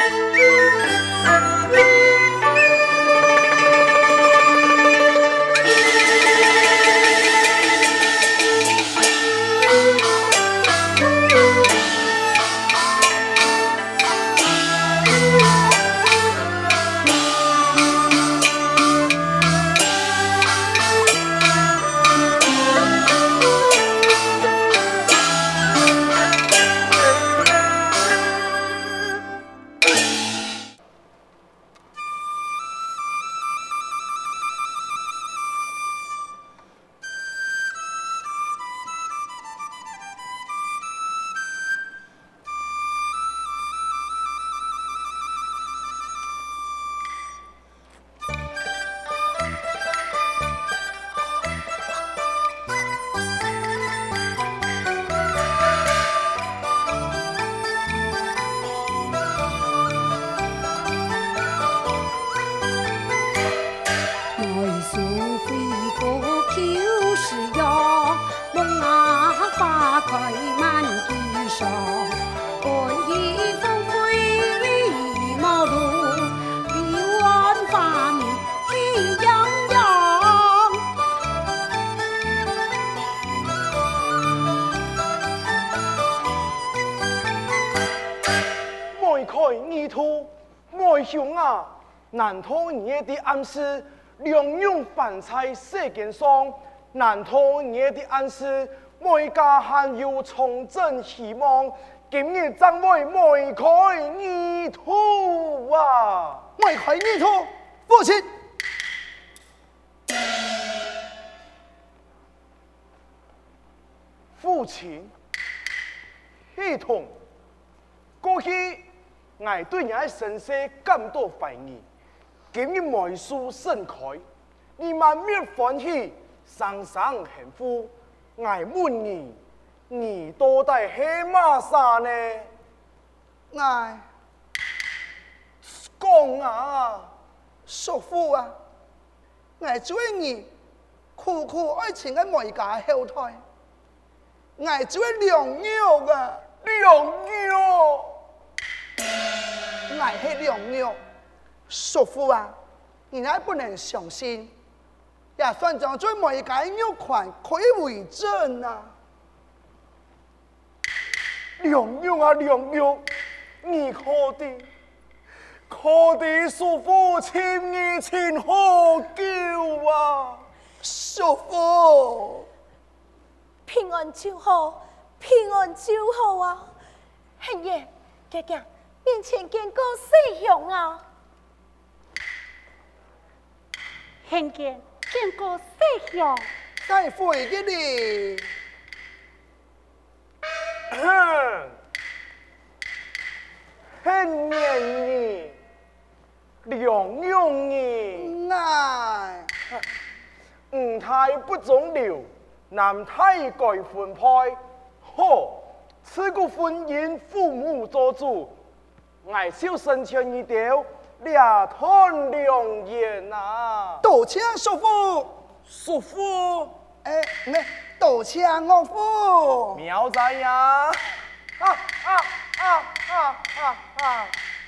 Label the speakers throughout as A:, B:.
A: Música 难道你的暗示两用饭菜世间上？难道你的暗示每家还有重振希望？今日怎会梅开泥土啊？
B: 梅开泥土，父亲，
A: 父亲，系统，过去我对你的身世感到怀疑。今日梅树盛开，你满面欢喜，双双幸福。我问你，你到底黑马啥呢？
B: 我
A: 讲啊，
B: 叔父啊，我做你苦苦爱情的梅家后代，我做良药啊，
A: 良药，
B: 我系良药。叔父啊，你还不能相信，也算将最每个有款可以为证啊！
A: 良药啊良药，你可的，可的叔父千年前何久啊？
B: 叔父，
C: 平安就好，平安就好啊！행爷，哥哥，面前见过师兄啊！
D: 现见见过师兄，
B: 再会给你。
A: 哼，很黏你，两用你，
B: 哎，
A: 五太不中留，男太改分派。好，此个婚姻父母做主，爱笑生前一条。两团良言啊！
B: 多谢叔父，
A: 叔父，
B: 哎，没，多谢我父。
A: 妙哉呀！啊啊啊啊啊啊！
E: 红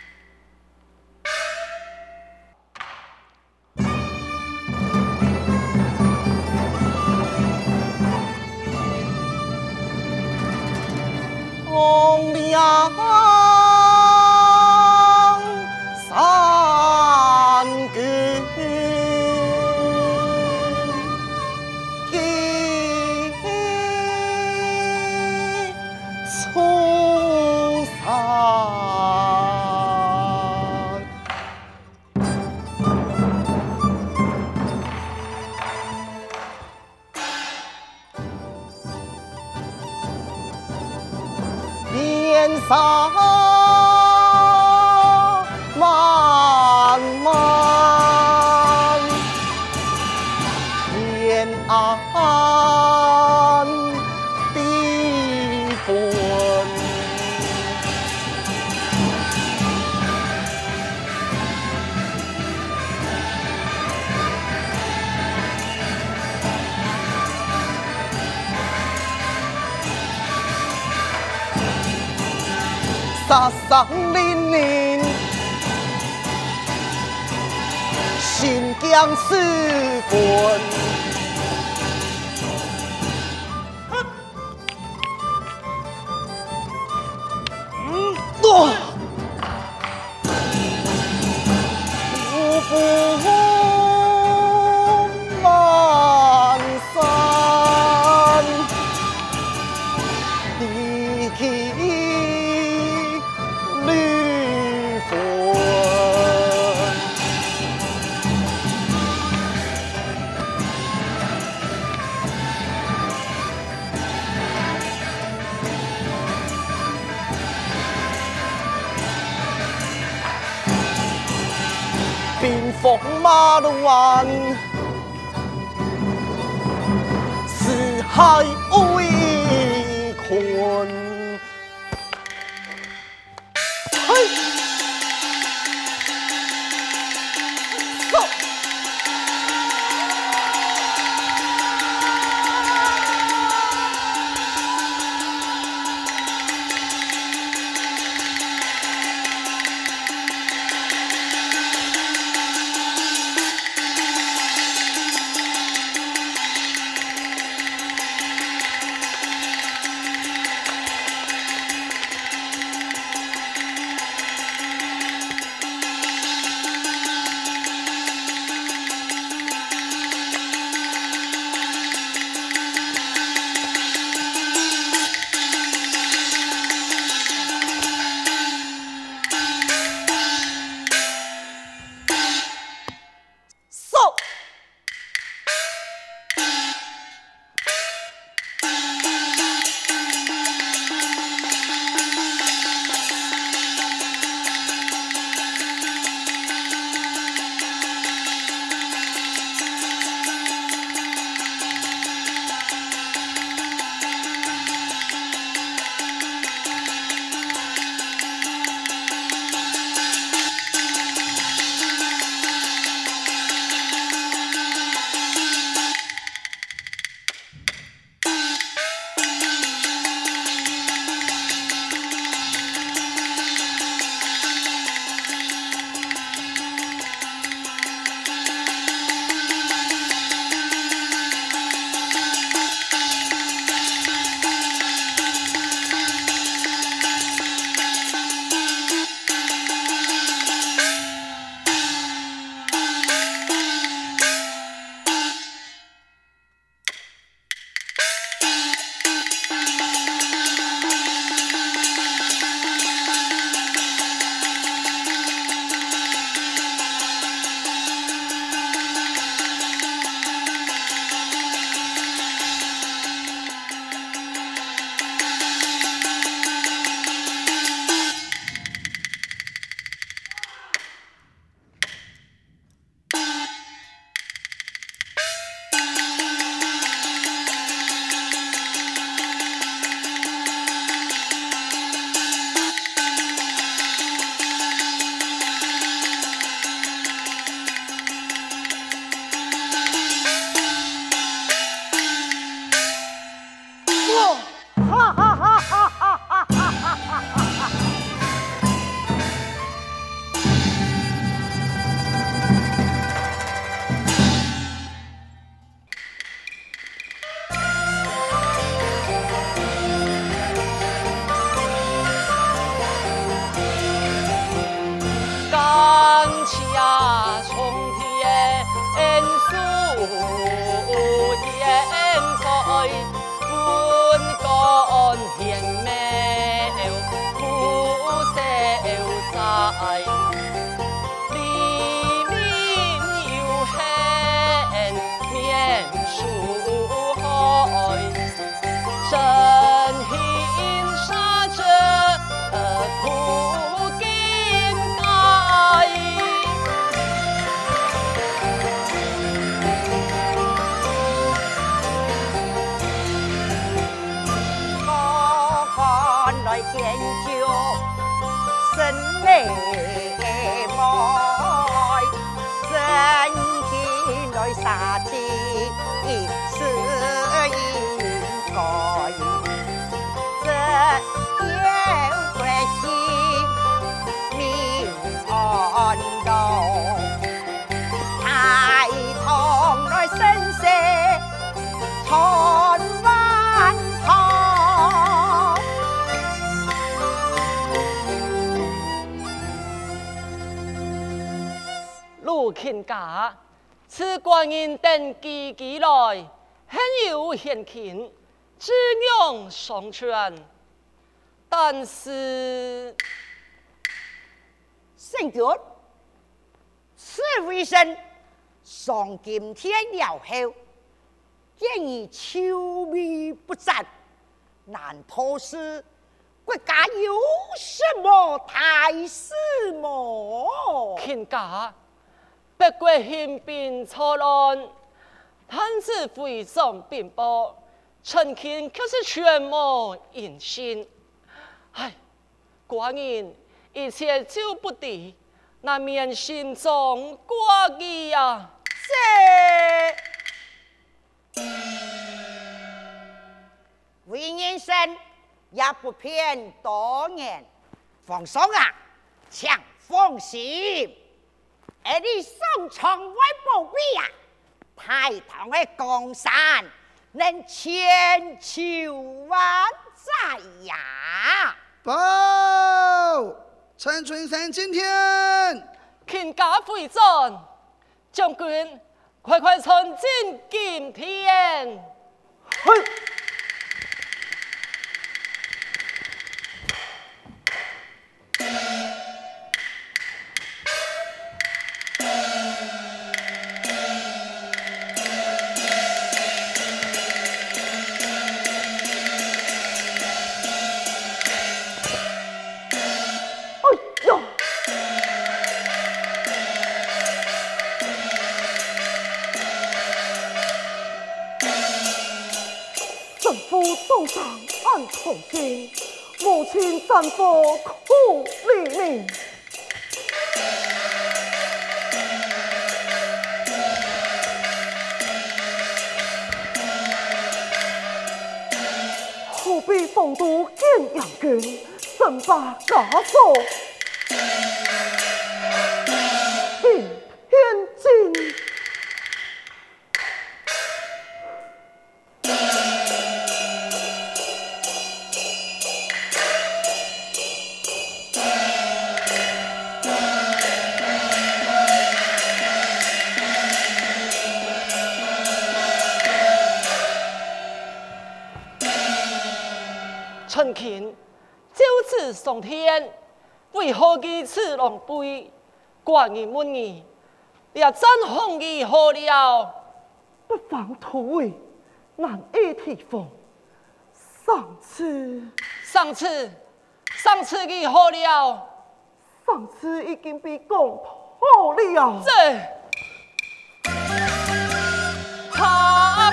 E: 如卿家，此官人登基以来，很有贤勤，智勇双全。但是，
F: 圣君，此为甚？上今天了后，建议诏靡不展，难道是国家有什么大事么？
E: 卿家，北国兴兵错乱，探子回上禀报，臣卿却是全无音信。唉，寡人一切就不敌，难免心中挂记呀。
F: 是，为人生也不偏多言，皇上啊，请放心，而你上床为宝贝呀，太堂的江山能千秋万载呀。
B: 报，陈春生今天
E: 卿家回转，将军快快传进今天。
A: 嘿。
C: 从今母亲战火苦黎明，何必风度见杨军，身把枷
E: 锁上天，为何如此狼狈？怪你问你，你也真红衣何了？
C: 不妨突围，难以提防。上次，
E: 上次，上次你好了？
C: 上次已经被攻破了。
E: 这，他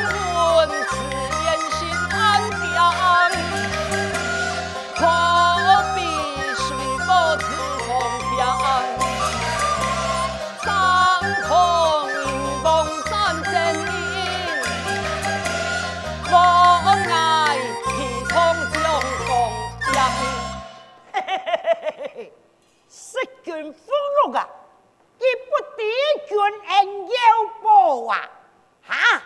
E: 啊！哈，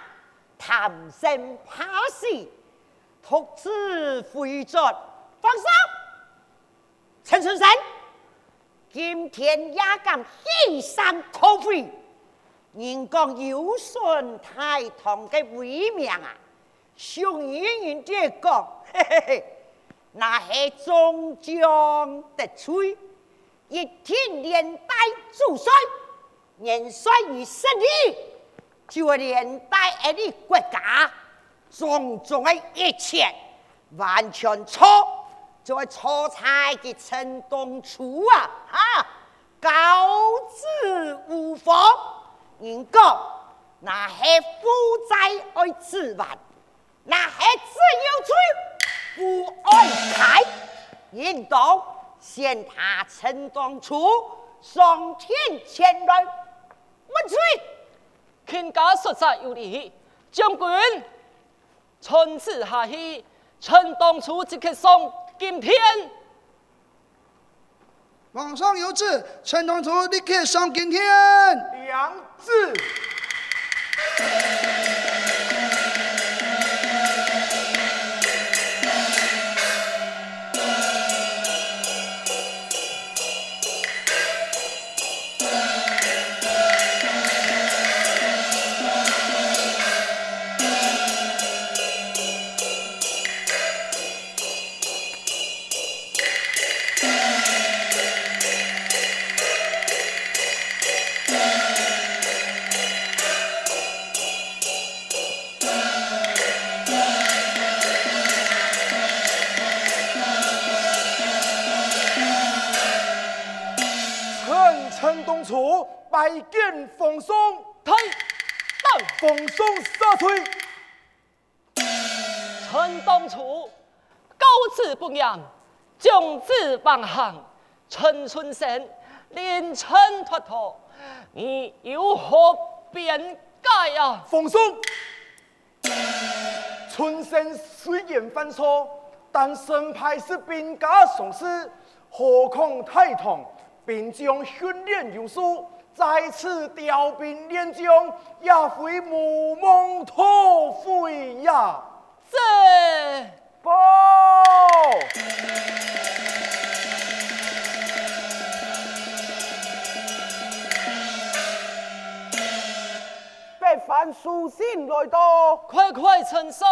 E: 贪生怕死，徒子回转，放手。陈春生，今天也敢欺善可废，人讲有损太堂嘅威名啊！上一人这讲，嘿嘿嘿，那系中将的吹，一天连带主帅，年衰与胜利。就连带而你国家种种的一切。完全错，就系错猜嘅陈东初啊！啊，高知无妨。人讲那系负债爱自还，那系自有罪不爱开。应当限他陈东初上天前来我罪。卿家说实有理，将军从此下去。陈东初即刻送今天，
B: 皇上有旨，陈东初立刻送今天。
A: 两字。东楚拜见奉送，
G: 退到
A: 奉送杀退。
G: 陈东楚高志不扬，将子放行，陈春生连陈脱逃，你有何辩解啊？
A: 奉送。春生虽然犯错，但身派是兵家雄士，何况太堂，兵将训练有素，再次调兵练将，也非无梦托灰呀。
G: 这
A: 报。
B: 别犯书信来到，
G: 快快呈送。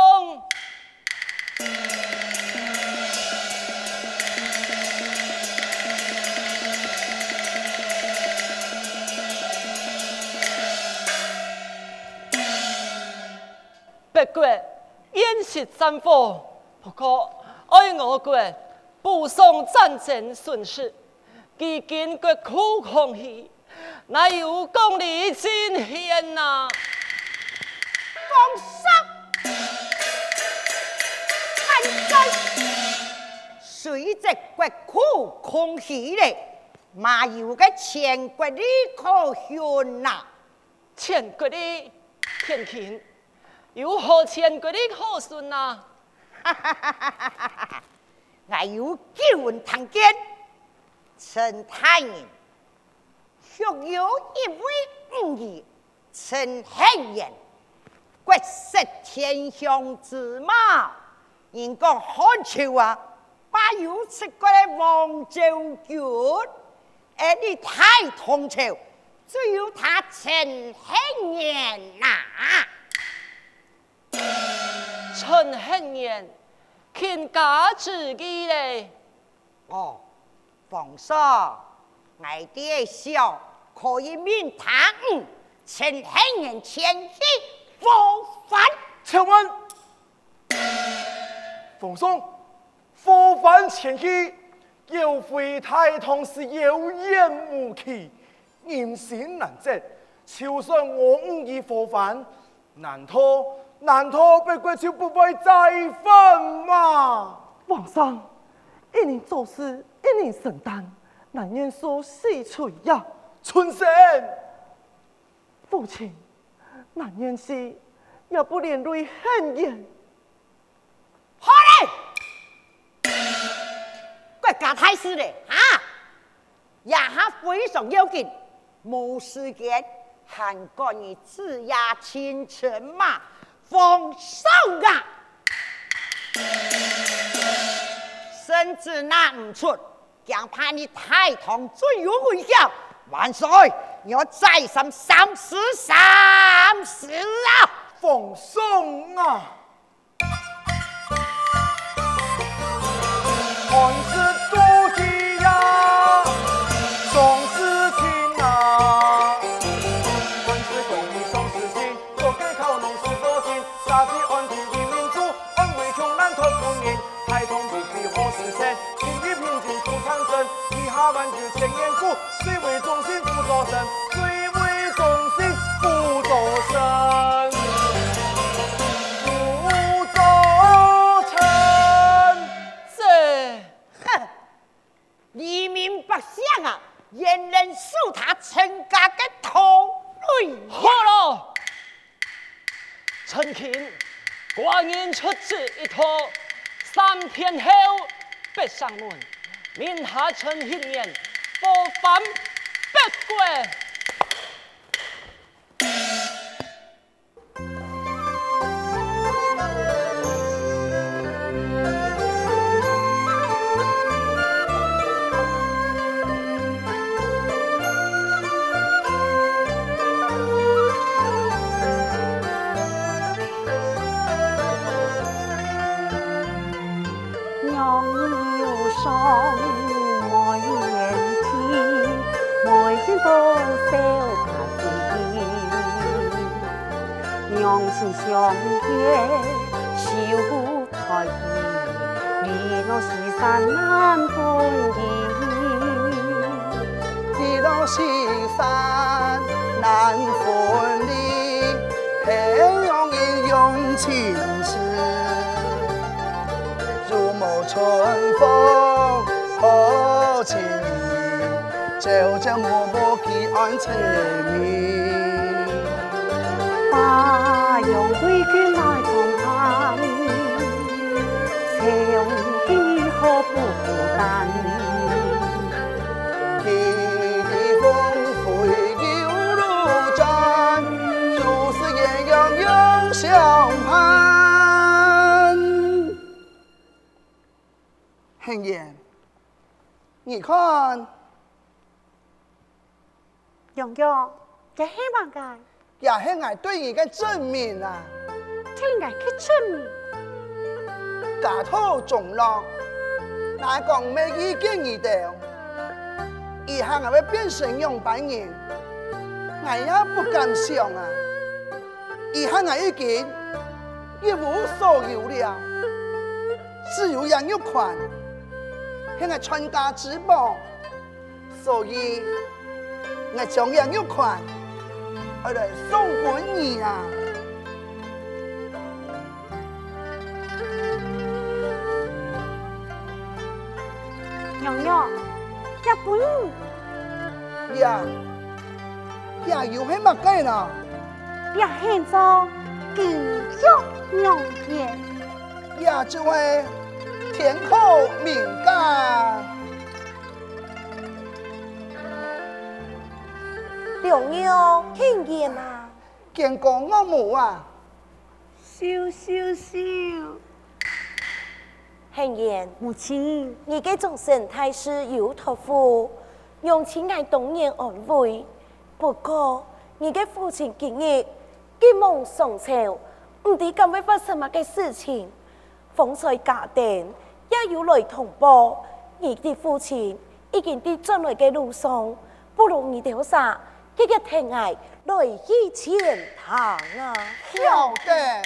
G: 别国宴席战火，不过爱我国不送战争损失，基金国苦空虚，哪有功利尽献呐？
F: 奉上，看真，随着国苦空虚嘞，嘛有个千国的可选呐，
G: 千国的天庭。有何千国的可顺呐？
F: 哈哈哈哈哈哈！我有旧闻堂见，陈太人学有一位武艺，陈庆元，国色天香之貌。人讲汉朝啊，把有出过的王昭君，而你太唐朝，只有他陈庆元呐。
G: 陈庆元，倾家之意嘞。
F: 哦，皇上，我爹笑可以免他嗯，陈庆元前去谋反。
A: 请问，奉送谋反前去，有非太同是有眼无气，人心难测。就算我无意谋反，难道？难道被鬼就不会再犯吗？
H: 皇上，一年做事一年承担，难言说细碎呀。
A: 春生，
H: 父亲，难言是也不连累恨言。
F: 好嘞，国家大事嘞啊，也还非常要紧，没时间还关你子牙亲臣嘛。奉上啊！甚至拿唔出，将怕你太堂最有危险。万岁！你要再三三十三十啊！
A: 放松啊！万九千年古，谁为忠心不作神？谁为忠心不作神？辅佐臣。
G: 这，
F: 哼，黎民百姓啊，焉能恕他陈家的头锐？
G: 好了，陈卿，寡人出此一趟，三天后必上门。明下陈庆元，谋反
B: 别国。意，朝朝暮暮寄安情意。
G: 把用归君来重盼，且用今日何不孤单？
B: 天地风吹旧路转，诸事邺阳永相盼。행言，你看，
G: 洋洋，这希望个，
B: 也是俺对你的证明啊！
G: 听俺去证明。
B: 家头中落，俺讲没意见你的，以后我会变成样板人，俺也不敢想啊！以后俺已经一无所有了，只有杨玉环，现在全家之宝，所以俺将杨玉环而来送给你啊！
G: 洋洋，日本
B: 呀呀，有系乜计呢？
G: 也献作金玉良言，
B: 呀，这位天后敏感，
C: 良友听见啊！
B: 见过我母啊！
G: 羞羞羞！
C: 행言，
G: 母亲，
C: 你嘅终身大事有托付，用钱来当年安慰。不过，你嘅父亲今日急忙上朝，唔知今会发生乜嘅事情。方才家丁也有来通报，你的父亲已经伫转来嘅路上，不如你调查，给个疼 việc 堂啊！
B: 晓得